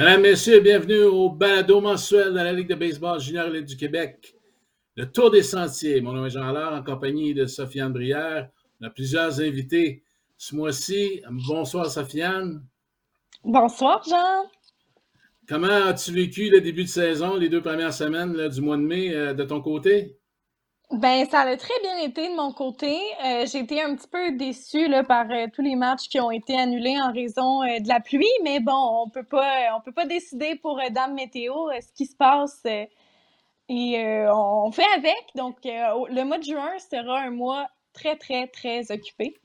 Mesdames, Messieurs, bienvenue au balado mensuel de la Ligue de baseball junior du Québec. Le Tour des Sentiers. Mon nom est Jean Allard, en compagnie de Sofiane Brière. On a plusieurs invités ce mois-ci. Bonsoir, Sofiane. Bonsoir, Jean. Comment as-tu vécu le début de saison, les deux premières semaines du mois de mai euh, de ton côté? Ben, ça a très bien été de mon côté. Euh, j'ai été un petit peu déçue là, par euh, tous les matchs qui ont été annulés en raison euh, de la pluie, mais bon, on peut pas, on peut pas décider pour Dame Météo ce qui se passe et on fait avec. Donc, le mois de juin sera un mois très, très, très occupé.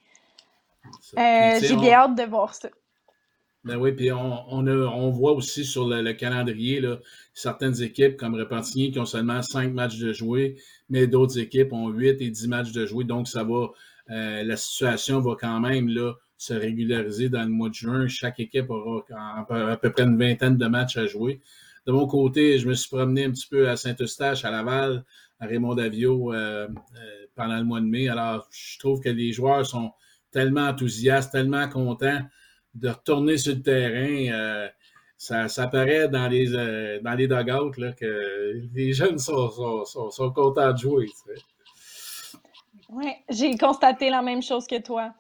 j'ai bien hâte de voir ça. Ben oui, puis on, on, voit aussi sur le, calendrier là, certaines équipes comme Repentigny qui ont seulement cinq matchs de jouer mais d'autres équipes ont 8 et 10 matchs de jouer. Donc, ça va, euh, la situation va quand même là, se régulariser dans le mois de juin. Chaque équipe aura à peu près une vingtaine de matchs à jouer. De mon côté, je me suis promené un petit peu à Saint-Eustache, à Laval, à Raymond Davio euh, euh, pendant le mois de mai. Alors, je trouve que les joueurs sont tellement enthousiastes, tellement contents de retourner sur le terrain ça, ça paraît dans les, euh, dans les dugouts là, que les jeunes sont, sont, sont, contents de jouer. Oui, j'ai constaté la même chose que toi.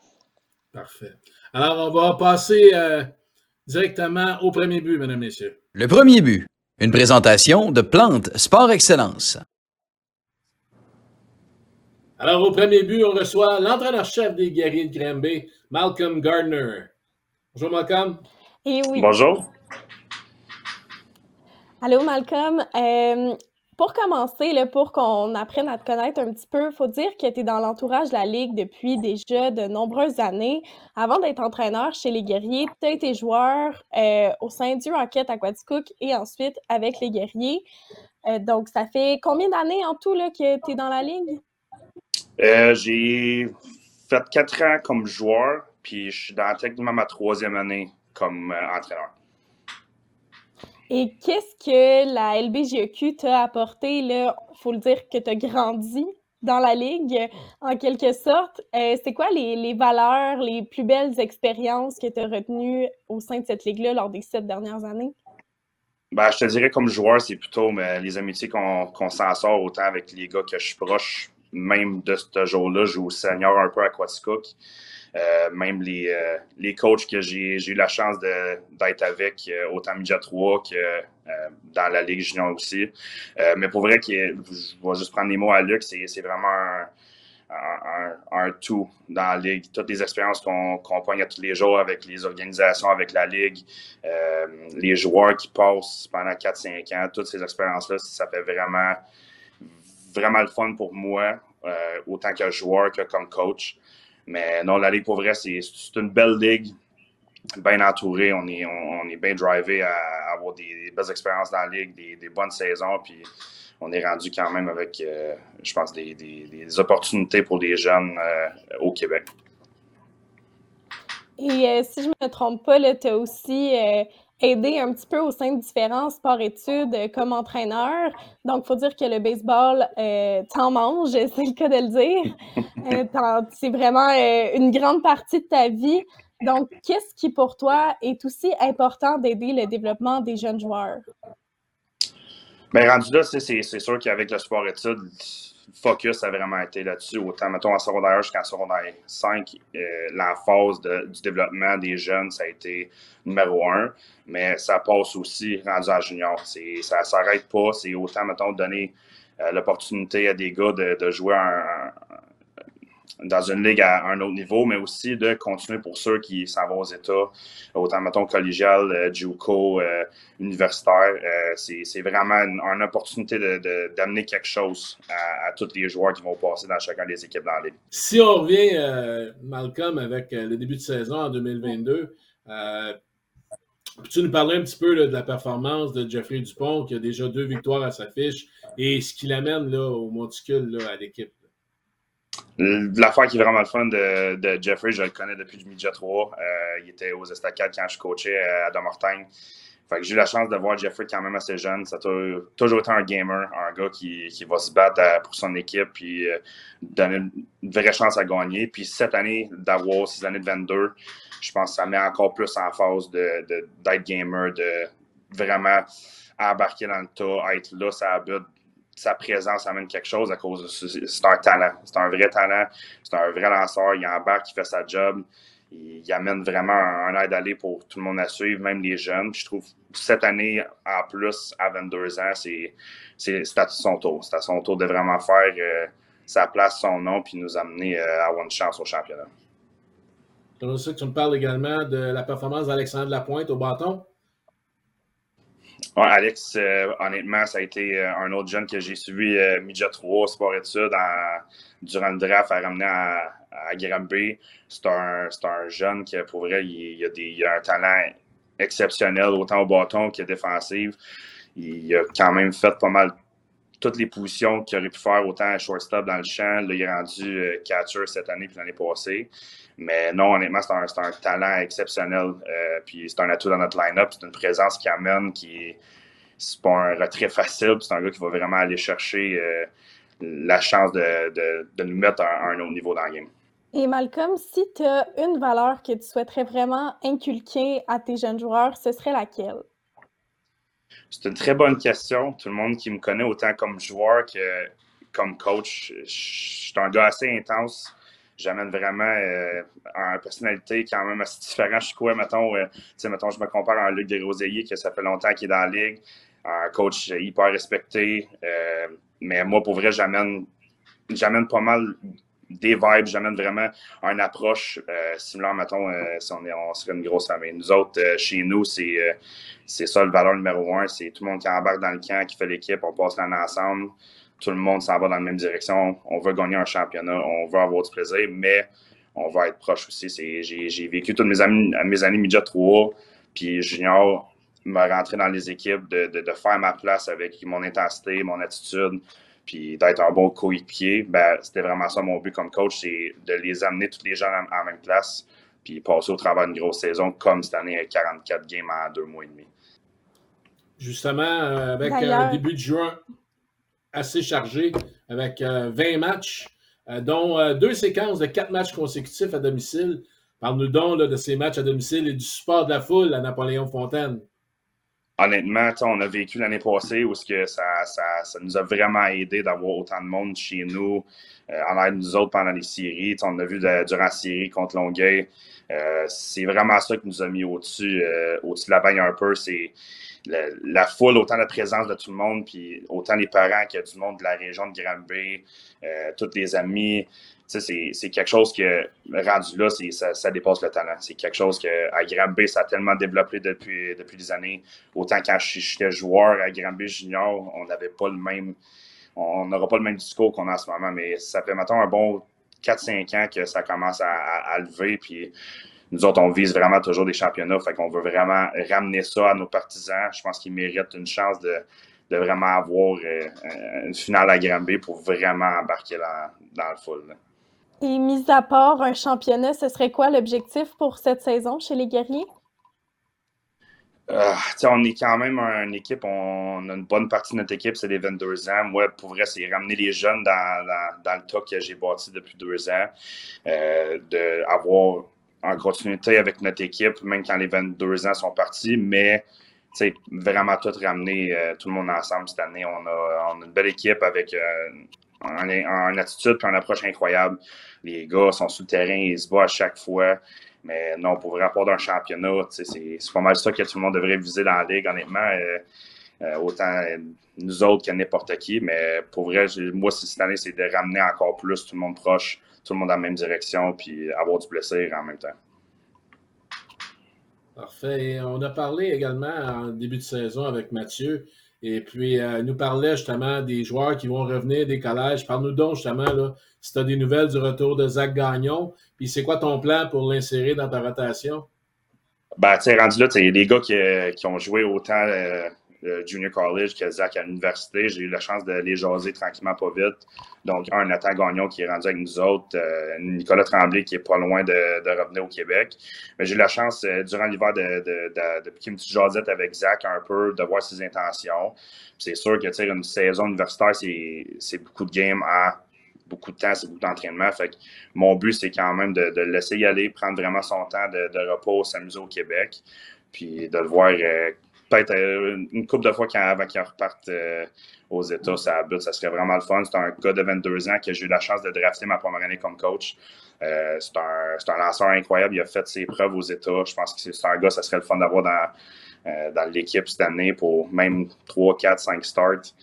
Parfait. Alors, on va passer euh, directement au premier but, mesdames, messieurs. Le premier but, une présentation de Plante Sport Excellence. Alors, au premier but, on reçoit l'entraîneur-chef des guerriers de Granby, Malcolm Gardner. Bonjour, Malcolm. Et oui. Bonjour. Allô, Malcolm. Euh, pour commencer, là, pour qu'on apprenne à te connaître un petit peu, il faut dire que tu es dans l'entourage de la Ligue depuis déjà de nombreuses années. Avant d'être entraîneur chez les Guerriers, tu as été joueur euh, au sein du Rocket à Quaticook et ensuite avec les Guerriers. Euh, donc, ça fait combien d'années en tout là, que tu es dans la Ligue? J'ai fait quatre ans comme joueur, puis je suis dans techniquement ma troisième année comme entraîneur. Et qu'est-ce que la LBGEQ t'a apporté? Il faut le dire que tu as grandi dans la ligue, en quelque sorte. Euh, c'est quoi les, valeurs, les plus belles expériences que tu as retenues au sein de cette ligue-là lors des sept dernières années? Ben, je te dirais comme joueur, c'est plutôt mais les amitiés qu'on s'en sort autant avec les gars que je suis proche, même de ce jour-là. Je joue au senior un peu à Quaticook. Euh, même les, euh, les coachs que j'ai eu la chance d'être avec, euh, autant Midget 3 que dans la Ligue Junior aussi. mais pour vrai, que, je vais juste prendre les mots à Luc, c'est vraiment un, un, tout dans la Ligue. Toutes les expériences qu'on qu à tous les jours avec les organisations, avec la Ligue, les joueurs qui passent pendant 4-5 ans, toutes ces expériences-là, ça fait vraiment, vraiment le fun pour moi, autant que joueur que comme coach. Mais non, la Ligue pour vrai, c'est une belle ligue, bien entourée. On est, on, est bien drivé à, avoir des, belles expériences dans la Ligue, des, bonnes saisons. Puis on est rendu quand même avec, euh, je pense, des, des, opportunités pour les jeunes euh, au Québec. Et euh, si je ne me trompe pas, tu as aussi aider un petit peu au sein de différents sports-études euh, comme entraîneur. Donc, il faut dire que le baseball euh, t'en mange, c'est le cas de le dire. Euh, c'est vraiment une grande partie de ta vie. Donc, qu'est-ce qui pour toi est aussi important d'aider le développement des jeunes joueurs? Bien, rendu là, c'est sûr qu'avec le sport-études, focus a vraiment été là-dessus. Autant, mettons, en secondaire jusqu'en secondaire 5, euh, la phase du développement des jeunes, ça a été numéro un. Mais ça passe aussi rendu en junior. Ça ne s'arrête pas. C'est autant, mettons, donner euh, l'opportunité à des gars de, de jouer un, dans une ligue à un autre niveau, mais aussi de continuer pour ceux qui s'en vont aux États, autant, mettons, collégial, euh, JUCO, euh, universitaire. Euh, c'est vraiment une, opportunité d'amener quelque chose à, tous les joueurs qui vont passer dans chacun des équipes dans la ligue. Si on revient, Malcolm, avec le début de saison en 2022, Peux-tu nous parler un petit peu de la performance de Jeffrey Dupont, qui a déjà deux victoires à sa fiche, et ce qu'il amène là, au monticule à l'équipe? L'affaire qui est vraiment le fun de, Jeffrey, je le connais depuis le midget 3. Euh, il était aux Estacades quand je coachais à Domortagne. Fait que j'ai eu la chance de voir Jeffrey quand même assez jeune. Ça a toujours été un gamer, un gars qui, va se battre pour son équipe puis euh, donner une vraie chance à gagner. Puis cette année, d'avoir six années de 22, je pense que ça met encore plus en phase d'être gamer, de, vraiment embarquer dans le tas, être là, ça but. Sa présence amène quelque chose à cause de c'est un talent. C'est un vrai talent. C'est un vrai lanceur. Il embarque, il fait sa job. Il, amène vraiment un, aide aller pour tout le monde à suivre, même les jeunes. je trouve cette année, en plus, à 22 ans, c'est à son tour. C'est à son tour de vraiment faire euh, sa place, son nom, puis nous amener euh, à One Chance au championnat. tu me parles également de la performance d'Alexandre Lapointe au bâton. Alex, euh, honnêtement, ça a été euh, un autre jeune que j'ai suivi euh, Midget 3, Sport Études, durant le draft à ramener à, à. C'est un, un, jeune qui, pour vrai, il, a un talent exceptionnel, autant au bâton qu'à défensive. Il a quand même fait pas mal toutes les positions qu'il aurait pu faire, autant à shortstop dans le champ. Il est rendu catcher cette année puis l'année passée. Mais non, honnêtement, c'est un, un, talent exceptionnel. Euh, puis c'est un atout dans notre line-up. C'est une présence qui amène, qui c'est pas un retrait facile. C'est un gars qui va vraiment aller chercher euh, la chance de, de, nous mettre à, un autre niveau dans le game. Et Malcolm, si tu as une valeur que tu souhaiterais vraiment inculquer à tes jeunes joueurs, ce serait laquelle? C'est une très bonne question. Tout le monde qui me connaît autant comme joueur que comme coach, je suis un gars assez intense j'amène vraiment euh, une personnalité quand même assez différente. Je suis quoi, mettons, euh, mettons, je me compare à Luc Desrosiers, qui ça fait longtemps qu'il est dans la ligue, un coach hyper respecté. Euh, mais moi, pour vrai, j'amène, j'amène pas mal des vibes, j'amène vraiment une approche euh, similaire, mettons, si on, est, on serait une grosse famille. Nous autres, chez nous, c'est, ça le valeur numéro un, c'est tout le monde qui embarque dans le camp, qui fait l'équipe, on passe l'année ensemble tout le monde s'en va dans la même direction. On veut gagner un championnat, on veut avoir du plaisir, mais on va être proche aussi. J'ai vécu toutes mes amis, mes années midget 3, puis junior, me rentrer dans les équipes, de, de, faire ma place avec mon intensité, mon attitude, puis d'être un bon coéquipier. Ben, C'était vraiment ça mon but comme coach, c'est de les amener tous les gens en, même place, puis passer au travers d'une grosse saison comme cette année, 44 games en deux mois et demi. Justement, euh, avec le euh, début de juin, assez chargé avec 20 euh, matchs, euh, dont deux séquences de quatre matchs consécutifs à domicile. Parle-nous donc de ces matchs à domicile et du support de la foule à Napoléon Fontaine. Honnêtement, on a vécu l'année passée où que ça, ça, nous a vraiment aidé d'avoir autant de monde chez nous, en aide nous autres pendant les séries. on a vu durant la série contre Longueuil. c'est vraiment ça qui nous a mis au-dessus au de la bagne un peu. C'est la, foule, autant la présence de tout le monde, puis autant les parents qu'il y a du monde de la région de Granby, euh, tous les amis. C'est quelque chose que, rendu là, ça, dépasse le talent. C'est quelque chose que à Granby, ça a tellement développé depuis, depuis des années. Autant quand j'étais joueur à Granby Junior, on n'avait pas le même. On n'aura pas le même discours qu'on a en ce moment, mais ça fait maintenant un bon 4-5 ans que ça commence à, lever. Puis nous autres, on vise vraiment toujours des championnats. Fait qu'on veut vraiment ramener ça à nos partisans. Je pense qu'ils méritent une chance de, vraiment avoir euh, une finale à Granby pour vraiment embarquer dans, le full. Et mis à part un championnat, ce serait quoi l'objectif pour cette saison chez les guerriers? Euh, on est quand même une équipe, on, a une bonne partie de notre équipe, c'est les 22 ans. Moi, pour vrai, c'est ramener les jeunes dans, le tas que j'ai bâti depuis deux ans, euh, d'avoir en continuité avec notre équipe, même quand les 22 ans sont partis, mais vraiment tout ramener euh, tout le monde ensemble cette année. On a, une belle équipe avec euh, un, attitude et une approche incroyable. Les gars sont sous le terrain, ils se battent à chaque fois. Mais non, pour rapport d'un championnat, c'est pas mal ça que tout le monde devrait viser dans la ligue, honnêtement. Euh, autant nous autres que n'importe qui. Mais pour vrai, moi, cette année, c'est de ramener encore plus tout le monde proche tout le monde dans la même direction, puis avoir du plaisir en même temps. Parfait. On a parlé également en début de saison avec Mathieu, et puis euh, nous parlait justement des joueurs qui vont revenir des collèges. Parle-nous donc justement là, si tu as des nouvelles du retour de Zach Gagnon, puis c'est quoi ton plan pour l'insérer dans ta rotation? Ben, tu sais, rendu là, tu les gars qui, ont joué autant euh, junior college que Zach à l'université. J'ai eu la chance de les jaser tranquillement pas vite. Donc, un Nathan Gagnon qui est rendu avec nous autres, euh, Nicolas Tremblay qui est pas loin de, revenir au Québec. Mais j'ai eu la chance euh, durant l'hiver de, de, de, piquer une petite jasette avec Zach un peu, de voir ses intentions. C'est sûr que une saison universitaire, c'est beaucoup de games à beaucoup de temps, c'est beaucoup d'entraînement. Fait que mon but, c'est quand même de, le laisser y aller, prendre vraiment son temps de, repos, s'amuser au Québec, puis de le voir euh, peut-être une couple de fois avant qu'il reparte aux États, ça but, ça serait vraiment le fun. C'est un gars de 22 ans qui a eu la chance de drafter ma première année comme coach. c'est un, un, lanceur incroyable. Il a fait ses preuves aux États. Je pense que c'est un gars, ça serait le fun d'avoir dans, dans l'équipe cette année pour même 3, 4, 5 starts.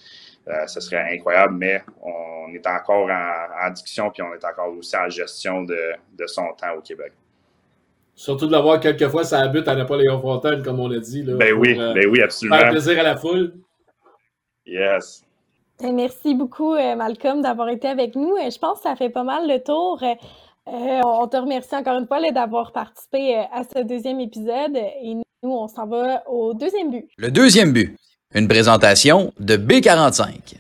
Euh, ce serait incroyable, mais on est encore en, discussion puis on est encore aussi en gestion de, son temps au Québec. Surtout de l'avoir quelquefois, ça habite à Napoléon Fontaine, comme on l'a dit. Là, ben oui, euh, ben oui, absolument. Faire plaisir à la foule. Yes. Ben, merci beaucoup, euh, Malcolm, d'avoir été avec nous. Je pense que ça fait pas mal le tour. on te remercie encore une fois d'avoir participé à ce deuxième épisode. Et nous, on s'en va au deuxième but. Le deuxième but. Une présentation de B45.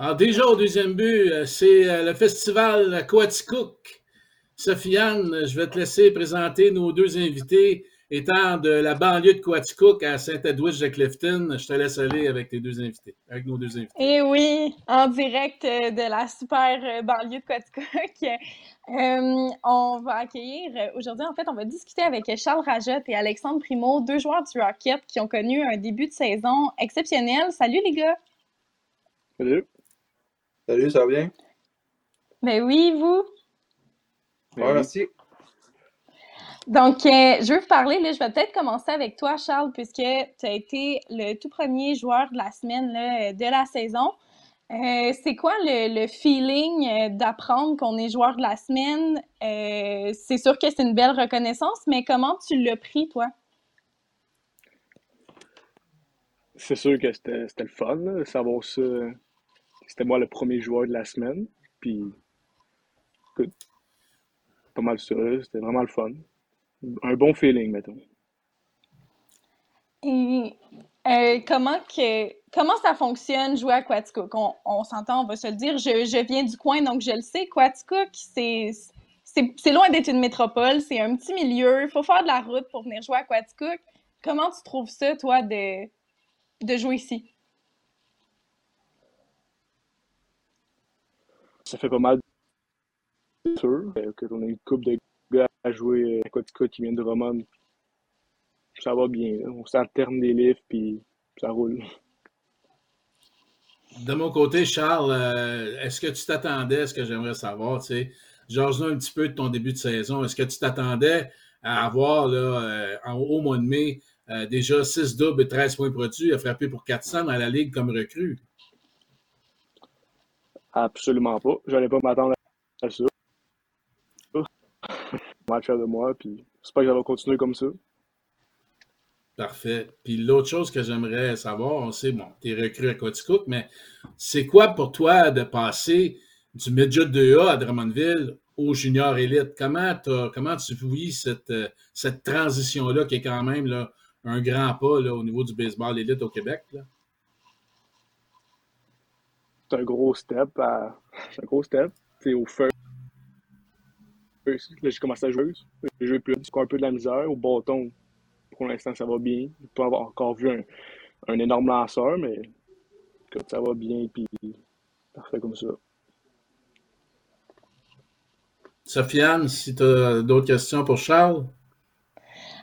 Alors déjà au deuxième but, euh, c'est euh, le festival Coaticook. Sofiane, je vais te laisser présenter nos deux invités étant de la banlieue de Coaticook à Saint-Edwidge de Clifton. Je te laisse aller avec tes deux invités, avec nos deux invités. Eh oui, en direct euh, de la super banlieue de Coaticook. Euh, on va accueillir euh, aujourd'hui, en fait, on va discuter avec Charles Rajot et Alexandre Primo, deux joueurs du Rocket qui ont connu un début de saison exceptionnel. Salut les gars! Salut! Salut, ça va bien? Ben oui, vous? Ouais, merci. Donc, euh, je veux vous parler, là, je vais peut-être commencer avec toi, Charles, puisque tu as été le tout premier joueur de la semaine là, de la saison. Euh, c'est quoi le, feeling euh, d'apprendre qu'on est joueur de la semaine? Euh, c'est sûr que c'est une belle reconnaissance, mais comment tu l'as pris, toi? C'est sûr que c'était le fun, de savoir ça. C'était moi le premier joueur de la semaine. Puis, écoute, pas mal sûr, c'était vraiment le fun. Un bon feeling, mettons. Et comment que comment ça fonctionne jouer à Quaticook? On, s'entend, on va se le dire. Je, viens du coin, donc je le sais. Quaticook, c'est, c'est, loin d'être une métropole. C'est un petit milieu. Il faut faire de la route pour venir jouer à Quaticook. Comment tu trouves ça, toi, de, de jouer ici? Ça fait pas mal de sûr qu'on a une couple de gars à jouer à Quaticook qui viennent de Roman. Ça va bien. On s'alterne des livres, puis ça roule. De mon côté, Charles, euh, est-ce que tu t'attendais, ce que j'aimerais savoir, tu sais, Georges, un petit peu de ton début de saison. Est-ce que tu t'attendais à avoir, là, euh, en, au mois de mai, euh, déjà 6 doubles et 13 points produits, à frapper pour 400 dans la Ligue comme recrue? Absolument pas. Je n'allais pas m'attendre à ça. Match de moi, puis j'espère que ça va continuer comme ça. Parfait. Puis l'autre chose que j'aimerais savoir, on sait, bon, tu es recru à Coaticook, mais c'est quoi pour toi de passer du Midget 2A à Drummondville au Junior Elite? Comment, comment tu vis cette, cette transition-là qui est quand même là, un grand pas là, au niveau du baseball élite au Québec? C'est un gros step. C'est un gros step. C'est au feu. Là, j'ai commencé à jouer. J'ai joué plus, un peu de la misère. Au bâton, pour l'instant, ça va bien. Je pas avoir encore vu un, énorme lanceur, mais ça va bien, puis parfait comme ça. Sofiane, si tu as d'autres questions pour Charles?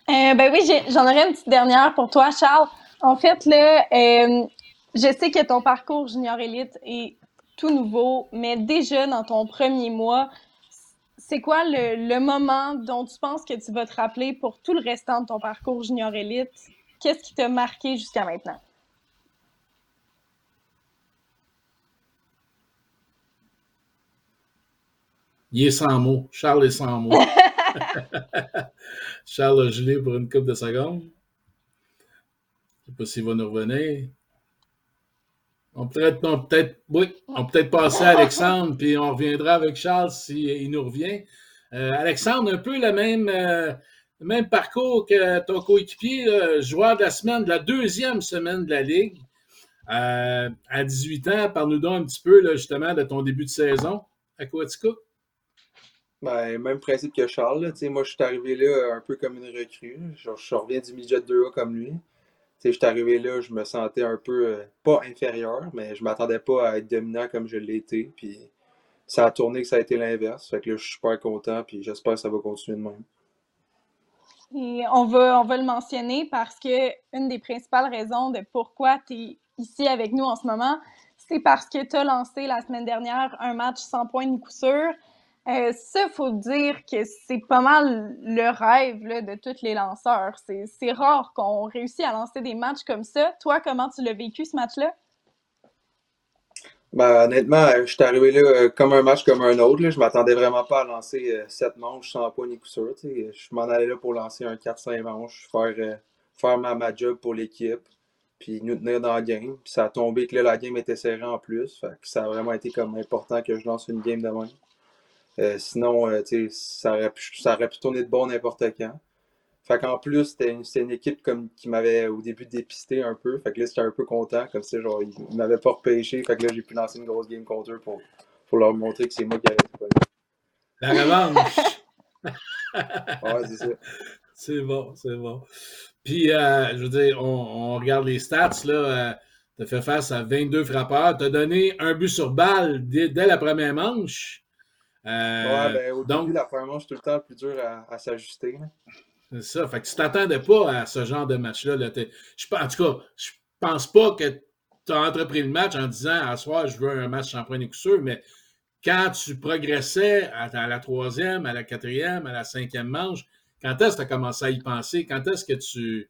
Euh, ben oui, j'en aurais une petite dernière pour toi, Charles. En fait, là, euh, je sais que ton parcours junior élite est tout nouveau, mais déjà dans ton premier mois, c'est quoi le, moment dont tu penses que tu vas te rappeler pour tout le restant de ton parcours junior élite? Qu'est-ce qui t'a marqué jusqu'à maintenant? Il est sans mots. Charles est sans mots. Charles a gelé pour une coupe de secondes. Je ne sais pas s'il va nous revenir. On peut-être, peut oui, on peut-être passer à Alexandre, puis on reviendra avec Charles s'il nous revient. Euh, Alexandre, un peu le même, euh, même parcours que ton coéquipier, joueur de la semaine, de la deuxième semaine de la Ligue. Euh, à 18 ans, parle-nous donc un petit peu justement de ton début de saison à Coaticook. Ben, même principe que Charles. moi, je suis arrivé là un peu comme une recrue. Je, je reviens du midget 2A comme lui je suis arrivé là, je me sentais un peu, euh, pas inférieur, mais je m'attendais pas à être dominant comme je l'ai été. Puis ça a tourné que ça a été l'inverse. Fait que là, je suis super content, puis j'espère que ça va continuer de même. Et on va, on va le mentionner parce que une des principales raisons de pourquoi tu es ici avec nous en ce moment, c'est parce que tu as lancé la semaine dernière un match sans point ni coup sûr. Euh, ça, faut dire que c'est pas mal le rêve là, de tous les lanceurs. C'est rare qu'on réussisse à lancer des matchs comme ça. Toi, comment tu l'as vécu ce match-là? Ben, honnêtement, je suis arrivé là euh, comme un match comme un autre. Là. Je m'attendais vraiment pas à lancer euh, manches sans point ni coup sûr. Je m'en allais là pour lancer un 4-5 manches, faire, euh, faire ma, ma, job pour l'équipe, puis nous tenir dans la game. Puis ça a tombé que là, la game était serrée en plus. Que ça a vraiment été comme important que je lance une game de même. Sinon, ça, aurait pu, ça aurait pu tourner de bon n'importe quand. Fait qu'en plus, c'était une, équipe comme, qui m'avait au début dépisté un peu. Fait que là, j'étais un peu content. Comme ça, genre, ils m'avaient pas repêché. Fait que là, j'ai pu lancer une grosse game contre eux pour, pour leur montrer que c'est moi qui avais tout La revanche! ouais, c'est ça. C'est bon, c'est bon. Puis, euh, je veux dire, on, on, regarde les stats, là. Euh, tu as fait face à 22 frappeurs. Tu as donné un but sur balle dès, dès la première manche. Euh, ouais, ben, au donc, début, la première manche, tout le temps plus dur à, à s'ajuster. C'est ça. Fait que tu t'attendais pas à ce genre de match-là. Là. en tout cas, je pense pas que tu as entrepris le match en disant à soir, je veux un match sans point coup sûr, mais quand tu progressais à, la troisième, à la quatrième, à la cinquième manche, quand est-ce que tu as commencé à y penser? Quand est-ce que tu,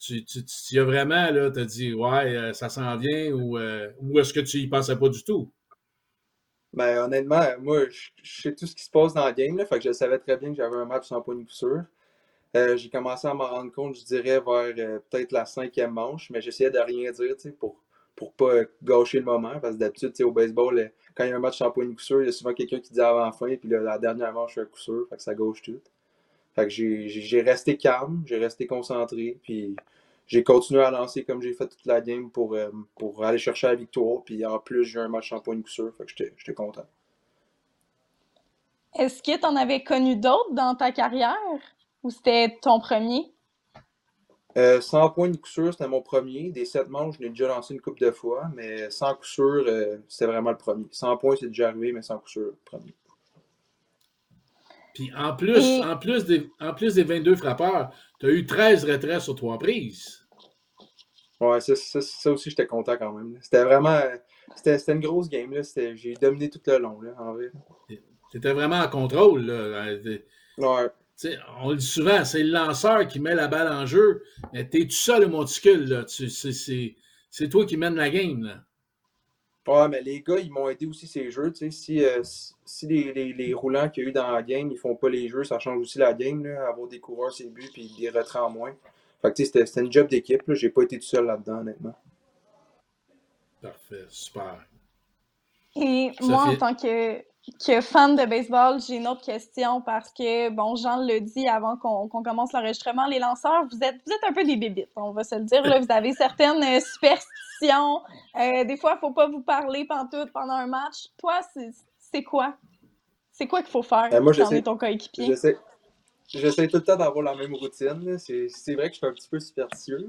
tu, tu, as vraiment là, t'as dit Ouais, euh, ça s'en vient ou, euh, ou est-ce que tu y pensais pas du tout? Ben, honnêtement, moi, je, sais tout ce qui se passe dans la game. Là, fait que je savais très bien que j'avais un match sans point coup sûr. Euh, j'ai commencé à m'en rendre compte, je dirais, vers euh, peut-être la cinquième manche, mais j'essayais de rien dire pour pour pas gâcher le moment. Parce que d'habitude, au baseball, euh, quand il y a un match en point de coup il y a souvent quelqu'un qui dit avant la fin, puis la dernière manche, un coup sûr, fait que ça gauche tout. Fait que j'ai resté calme, j'ai resté concentré, puis j'ai continué à lancer comme j'ai fait toute la game pour, pour aller chercher la victoire. Puis en plus, j'ai un match en point de coup sûr, fait que j'étais content. Est-ce que tu en avais connu d'autres dans ta carrière? Ou c'était ton premier? Euh, sans point de coup sûr, c'était mon premier. Des sept manches, je l'ai déjà lancé une couple de fois, mais sans coup sûr, euh, c'était vraiment le premier. Sans point, c'est déjà arrivé, mais sans coup sûr, le premier. Puis en plus, en, plus des, en plus des 22 frappeurs, tu as eu 13 retraits sur trois prises. Ouais, ça, ça, aussi, j'étais content quand même. C'était vraiment. C'était une grosse game. J'ai dominé tout le long, là, en vrai. C'était vraiment en contrôle. Là. Ouais on le dit souvent, c'est le lanceur qui met la balle en jeu, mais t'es tout seul au monticule, C'est toi qui mène la game, là. Ouais, mais les gars, ils m'ont aidé aussi ces jeux. Si, euh, si les, roulants qu'il y a eu dans la game, ils font pas les jeux, ça change aussi la game, là, avoir des coureurs, c'est buts, puis des retraits en moins. Fait que c'était une job d'équipe, j'ai pas été tout seul là-dedans, honnêtement. Parfait, super. Et moi, en tant que que fan de baseball, j'ai une autre question parce que, bon, Jean le dit avant qu'on commence l'enregistrement, les lanceurs, vous êtes, vous êtes un peu des bébites, on va se le dire. Là, vous avez certaines euh, Euh, des fois, il ne faut pas vous parler pendant, pendant un match. Toi, c'est quoi? C'est quoi qu'il faut faire moi, quand on ton coéquipier? J'essaie tout le temps d'avoir la même routine. C'est vrai que je suis un petit peu superstitieux.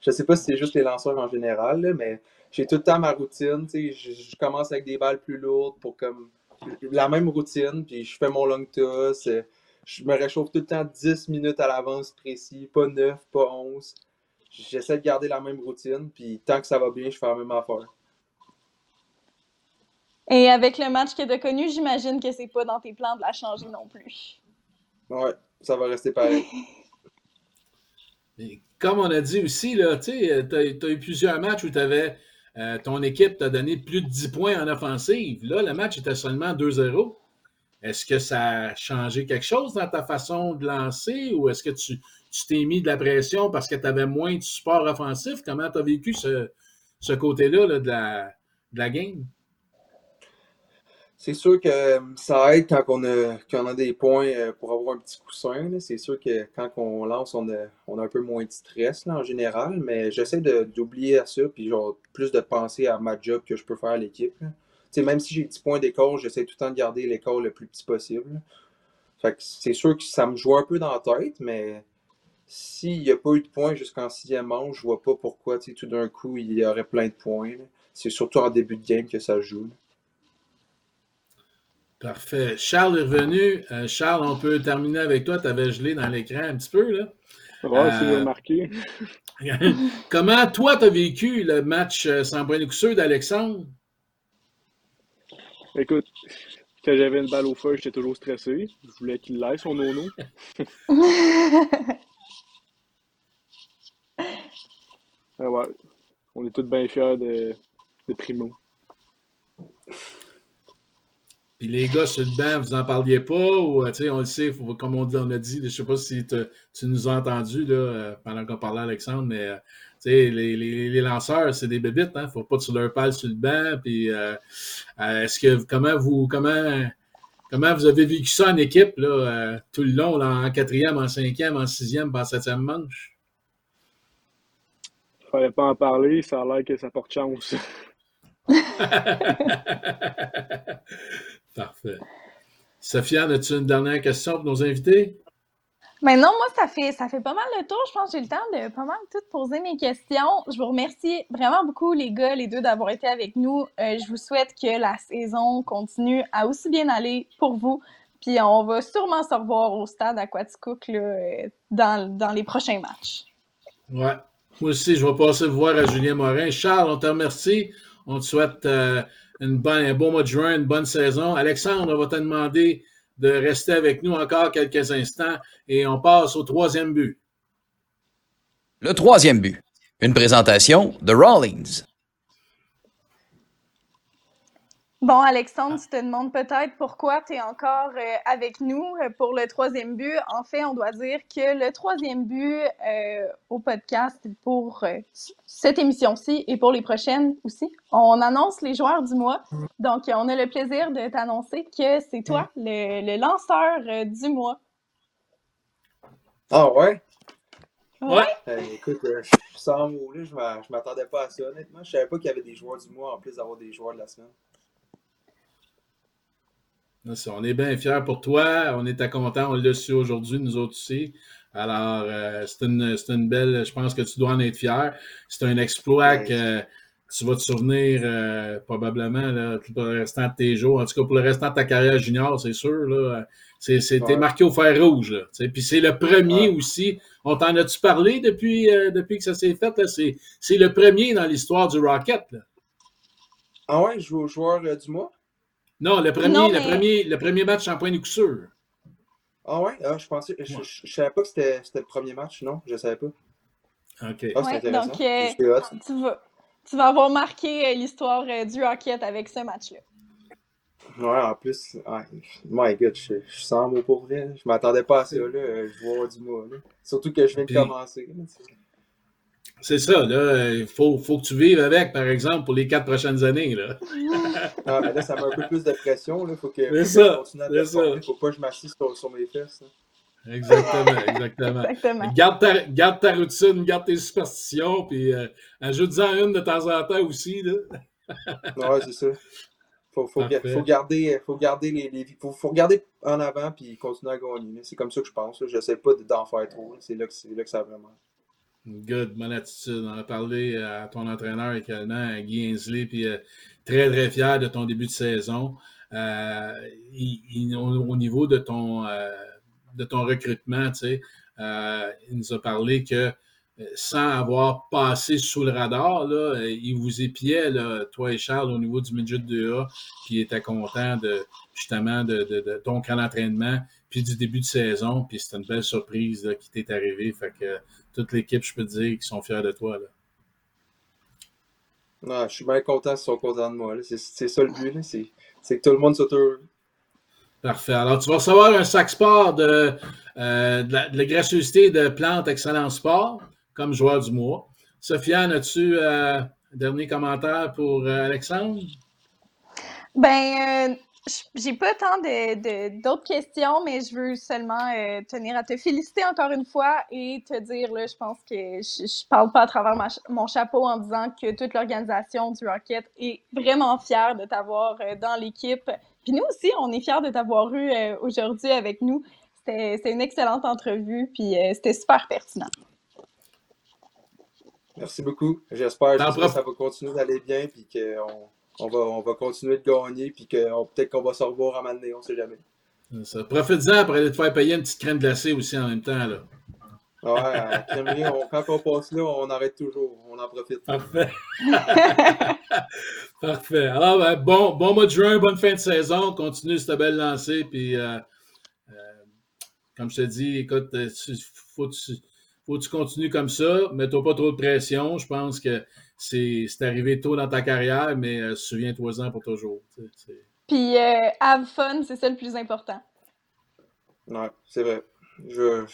Je sais pas si c'est juste les lanceurs en général, mais j'ai tout le temps ma routine. Je, je commence avec des balles plus lourdes pour comme la même routine, puis je fais mon long toss. Je me réchauffe tout le temps 10 minutes à l'avance précis, pas 9, pas 11. J'essaie de garder la même routine, puis tant que ça va bien, je fais la même affaire. Et avec le match que tu as connu, j'imagine que c'est pas dans tes plans de la changer non plus. Ouais, ça va rester pareil. comme on a dit aussi, tu as, eu plusieurs matchs où tu avais euh, ton équipe t'a donné plus de 10 points en offensive. Là, le match était seulement 2-0. Est-ce que ça a changé quelque chose dans ta façon de lancer ou est-ce que tu t'es mis de la pression parce que tu avais moins de support offensif? Comment tu as vécu ce, côté-là de, la, de la game? C'est sûr que euh, ça aide quand on a, quand on a des points euh, pour avoir un petit coussin. C'est sûr que quand on lance, on a, on a un peu moins de stress en général, mais j'essaie d'oublier ça, puis genre plus de penser à ma job que je peux faire à l'équipe. Même si j'ai des petits points d'école, j'essaie tout le temps de garder l'école le plus petit possible. C'est sûr que ça me joue un peu dans la tête, mais s'il n'y a pas eu de points jusqu'en sixième manche, je vois pas pourquoi tout d'un coup il y aurait plein de points. C'est surtout en début de game que ça joue. Parfait. Charles est revenu. Euh, Charles, on peut terminer avec toi. Tu avais gelé dans l'écran un petit peu, là. Ouais, si vous remarqué. Comment, toi, tu as vécu le match sans point de coup d'Alexandre? Écoute, quand j'avais une balle au feu, j'étais toujours stressé. Je voulais qu'il laisse son nono. ah. On est tous bien fiers de, de Primo. Puis les gars sur le banc, vous en parliez pas ou on le sait, comme on, dit, on a dit, je sais pas si tu nous as entendu là, euh, pendant qu'on parlait Alexandre, mais euh, les, lanceurs, c'est des bébites, hein? Faut pas que tu leur parles sur le banc. Puis euh, comment vous avez vécu ça en équipe tout le long, en quatrième, en cinquième, en sixième, en septième manche? Fallait pas en parler, ça a l'air que ça porte chance. Parfait. Sofiane, as-tu une dernière question pour nos invités? Mais non, moi, ça fait, ça fait pas mal le tour. Je pense que j'ai le temps de pas mal tout poser mes questions. Je vous remercie vraiment beaucoup, les gars, les deux, d'avoir été avec nous. Euh, je vous souhaite que la saison continue à aussi bien aller pour vous. Puis on va sûrement se revoir au stade Aquaticook euh, dans, dans les prochains matchs. Ouais. Moi aussi, je vais passer voir à Julien Morin. Charles, on te remercie. On te souhaite euh, un bon mois de juin, une bonne saison. Alexandre, on va te demander de rester avec nous encore quelques instants et on passe au troisième but. Le troisième but. Une présentation de Rawlings. Bon, Alexandre, tu te demandes peut-être pourquoi tu es encore euh, avec nous euh, pour le troisième but. En fait, on doit dire que le troisième but euh, au podcast pour cette émission-ci et pour les prochaines aussi, on annonce les joueurs du mois. Donc, on a le plaisir de t'annoncer que c'est toi, le, lanceur du mois. Ah ouais? Ouais. écoute, je suis sans mots, là. Je m'attendais pas à ça, honnêtement. Je savais pas qu'il y avait des joueurs du mois en plus d'avoir des joueurs de la semaine. On est bien fiers pour toi. On est content. On l'a su aujourd'hui, nous autres aussi. Alors, euh, c'est une, belle. Je pense que tu dois en être fier. C'est un exploit que tu vas te souvenir euh, probablement là, pour le restant de tes jours. En tout cas, pour le restant de ta carrière junior, c'est sûr. Là, c'est, marqué au fer rouge. Là, puis c'est le premier aussi. On t'en a-tu parlé depuis, euh, depuis que ça s'est fait? Là? C'est, le premier dans l'histoire du Rocket. Là. Ah ouais, joueur du mois? Non, le premier, le premier, le premier match en point de coup sûr. Ah ouais? Ah, je pensais. Je, je, savais pas que c'était le premier match, non? Je savais pas. OK. Ah, ouais, donc, euh, tu, vas, tu vas avoir marqué euh, l'histoire euh, du Rocket avec ce match-là. Ouais, en plus, ouais, my god, je, je sens mot pour rien. Je m'attendais pas à ça, là, je vois du mois. Là. Surtout que je viens de commencer. C'est ça, là. Il faut, faut, que tu vives avec, par exemple, pour les quatre prochaines années. Là. ah, mais là, ça met un peu plus de pression. Il faut que, faut ça, continue à Il faut pas que je m'assise sur, sur, mes fesses. Exactement, exactement. exactement. Garde, ta, garde ta routine, garde tes superstitions, puis euh, ajoute-en une de temps en temps aussi. Là. ouais, c'est ça. Faut, faut, faut, garder, faut garder les, les faut, faut, regarder en avant puis continuer à gagner. C'est comme ça que je pense. Je sais pas d'en faire trop. C'est là, que, là que ça a vraiment. Good, bonne attitude. On a parlé à ton entraîneur également, à Guy Ainsley, puis euh, très, très fier de ton début de saison. Euh, au, niveau de ton, euh, recrutement, il nous a parlé que sans avoir passé sous le radar, là, il vous épiait, là, toi et Charles, au niveau du midget 2A, qui était content de justement de, de, ton camp d'entraînement, puis du début de saison, puis c'était une belle surprise qui t'est arrivée. Fait que toute l'équipe, je peux te dire, qui sont fiers de toi. Là. Non, je suis bien content qu'ils sont contents de moi. C'est ça le but. C'est que tout le monde soit heureux. Parfait. Alors, tu vas recevoir un sac sport de, euh, de, la, gracieuseté de Plante Excellent Sport comme joueur du mois. Sofiane, as-tu euh, un dernier commentaire pour euh, Alexandre? Ben, j'ai pas tant de, d'autres questions, mais je veux seulement euh, tenir à te féliciter encore une fois et te dire, là, je pense que je, je parle pas à travers mon chapeau en disant que toute l'organisation du Rocket est vraiment fière de t'avoir euh, dans l'équipe. Puis nous aussi, on est fiers de t'avoir eu euh, aujourd'hui avec nous. C'était une excellente entrevue, puis c'était super pertinent. Merci beaucoup. J'espère que ça va continuer d'aller bien, puis qu'on on va, on va continuer de gagner, puis peut-être qu'on va se revoir à Mané, on ne sait jamais. Profite-en pour aller te faire payer une petite crème glacée aussi en même temps. Là. Ouais, quand on passe là, on arrête toujours. On en profite. Parfait. Parfait. Alors, ben, bon, bon mois de juin, bonne fin de saison. Continue cette belle lancée. Puis, euh, euh, comme je te dis, écoute, il euh, que tu continues comme ça. Mets-toi pas trop de pression. Je pense que c'est arrivé tôt dans ta carrière, mais souviens-toi-en pour toujours. Puis, have fun, c'est ça le plus important. Ouais, c'est vrai. Je,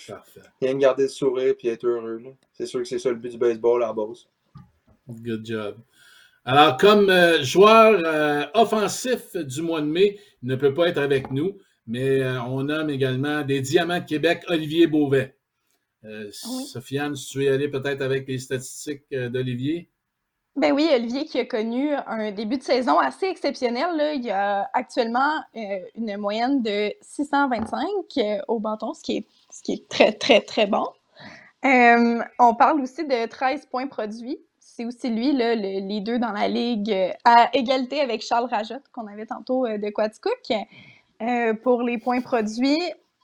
viens de garder le sourire et être heureux. C'est sûr que c'est ça le but du baseball à la base. Good job. Alors, comme euh, joueur euh, offensif du mois de mai, il ne peut pas être avec nous, mais euh, on nomme également des Diamants de Québec, Olivier Beauvais. Sofiane, si tu veux aller peut-être avec les statistiques d'Olivier. Ben oui, Olivier qui a connu un début de saison assez exceptionnel. Là. Il y a actuellement une moyenne de 625 au bâton, ce qui est ce qui est très, très, très bon. Euh, on parle aussi de 13 points produits. C'est aussi lui, là, les deux dans la ligue, euh, à égalité avec Charles Rajot, qu'on avait tantôt euh, de Quaticook. pour les points produits,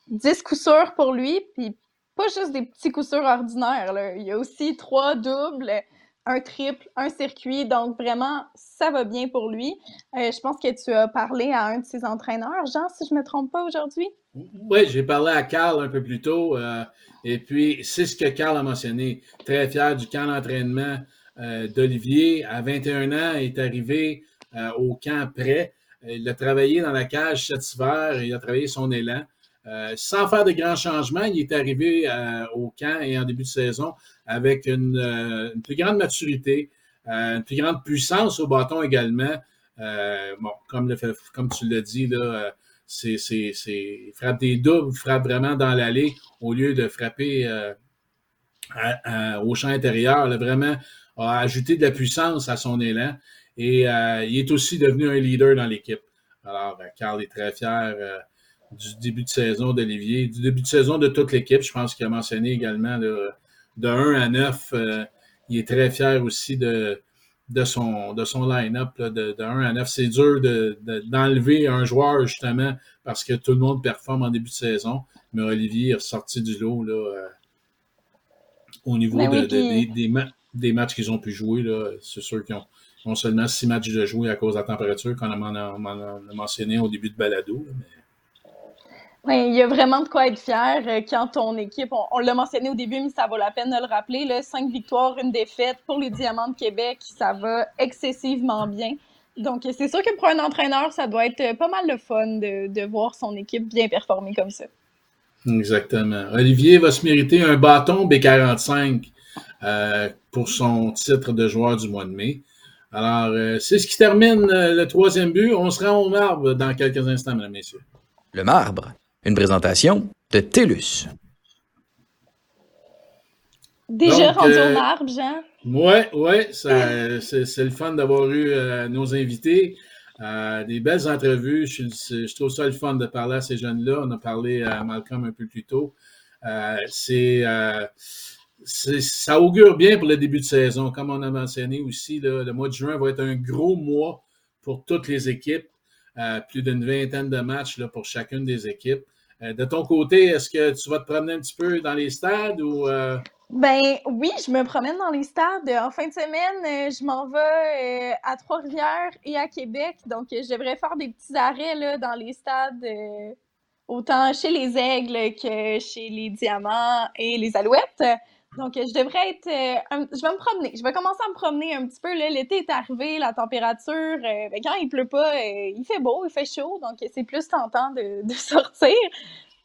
10 coups sûrs pour lui, puis pas juste des petits coups ordinaires. Il y a aussi trois doubles, un triple, un circuit. Donc, vraiment, ça va bien pour lui. je pense que tu as parlé à un de ses entraîneurs, Jean, si je ne me trompe pas aujourd'hui. Oui, j'ai parlé à Carl un peu plus tôt. Euh, et puis, c'est ce que Carl a mentionné. Très fier du camp d'entraînement euh, d'Olivier. À 21 ans, il est arrivé euh, au camp prêt. Il a travaillé dans la cage cet hiver. Il a travaillé son élan. Sans faire de grands changements, il est arrivé au camp et en début de saison avec une, plus grande maturité, une plus grande puissance au bâton également. bon, comme, tu l'as dit, là, c'est, frappe des doubles, frappe vraiment dans l'allée au lieu de frapper euh, au champ intérieur. Là, vraiment, a ajouté de la puissance à son élan et euh, il est aussi devenu un leader dans l'équipe. Alors, euh, Carl est très fier du début de saison d'Olivier, du début de saison de toute l'équipe. Je pense qu'il a mentionné également de 1 à 9. il est très fier aussi de, de son, de son line-up de, 1 à 9. C'est dur d'enlever un joueur justement parce que tout le monde performe en début de saison. Mais Olivier est ressorti du lot là, euh, au niveau ben des, matchs qu'ils ont pu jouer. C'est sûr qu'ils ont, seulement six matchs de jouer à cause de la température qu'on a, mentionné au début de balado. Oui, il y a vraiment de quoi être fier euh, quand ton équipe, on, l'a mentionné au début, mais ça vaut la peine de le rappeler, là, cinq victoires, une défaite pour les Diamants de Québec, ça va excessivement bien. Donc, c'est sûr que pour un entraîneur, ça doit être pas mal le fun de, de voir son équipe bien performer comme ça. Exactement. Olivier va se mériter un bâton B45 euh, pour son titre de joueur du mois de mai. Alors, euh, c'est ce qui termine le troisième but. On se rend au marbre dans quelques instants, mesdames et messieurs. Le marbre. Une présentation de TELUS. Déjà rendu au marbre, Jean? Oui, oui, c'est le fun d'avoir eu euh, nos invités. Euh, des belles entrevues. Je, trouve ça le fun de parler à ces jeunes-là. On a parlé à Malcolm un peu plus tôt. Euh, c'est ça augure bien pour le début de saison. Comme on a mentionné aussi, le mois de juin va être un gros mois pour toutes les équipes. plus d'une vingtaine de matchs là, pour chacune des équipes. Euh, de ton côté, est-ce que tu vas te promener un petit peu dans les stades ou. Euh? Ben oui, je me promène dans les stades. En fin de semaine, euh, je m'en vais à Trois-Rivières et à Québec. Donc, je devrais faire des petits arrêts dans les stades, autant chez les Aigles que chez les Diamants et les Alouettes. Donc, je devrais être. je vais me promener. Je vais commencer à me promener un petit peu. L'été est arrivé, la température. Ben, quand il pleut pas, il fait beau, il fait chaud. Donc, c'est plus tentant de, sortir.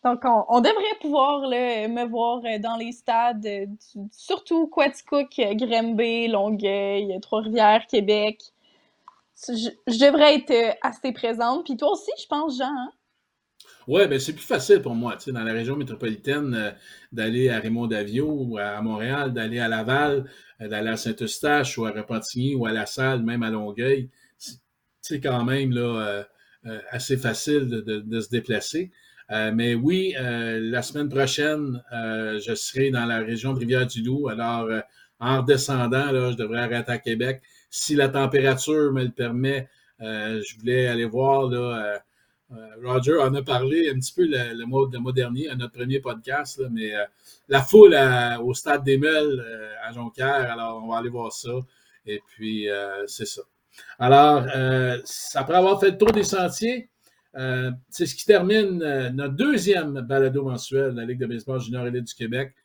Donc, on, devrait pouvoir me voir euh, dans les stades, euh, surtout Quaticook, Grimby, Longueuil, Trois-Rivières, Québec. Je, devrais être euh, assez présente. Puis toi aussi, je pense, Jean. Hein? Oui, ben c'est plus facile pour moi, tu sais, dans la région métropolitaine, d'aller à Raymond-Davio ou à Montréal, d'aller à Laval, d'aller à Saint-Eustache ou à Repentigny ou à La Salle, même à Longueuil. C'est quand même là, assez facile de se déplacer. Euh, mais oui, euh, la semaine prochaine, euh, je serai dans la région de Rivière-du-Loup. Alors, en redescendant, là, je devrais arrêter à Québec. si la température me le permet, je voulais aller voir là, Roger en a parlé un petit peu le, mois, le mois dernier à notre premier podcast, mais la foule au stade des Meules à Jonquière, alors on va aller voir ça. Et puis, c'est ça. Alors, après avoir fait le tour des sentiers, euh, c'est ce qui termine euh, notre deuxième balado mensuel de la Ligue de baseball junior élite du Québec.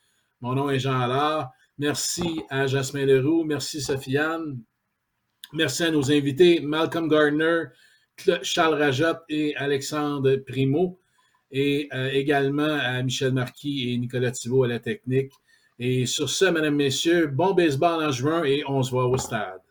Mon nom est Jean Allard. Merci à Jasmin Leroux. Merci Sofiane. Merci à nos invités Malcolm Gardner, Charles Rajot et Alexandre Primo. Et euh, également à Michel Marquis et Nicolas Thibault à la technique. Et sur ce, mesdames, messieurs, bon baseball en juin et on se voit au stade.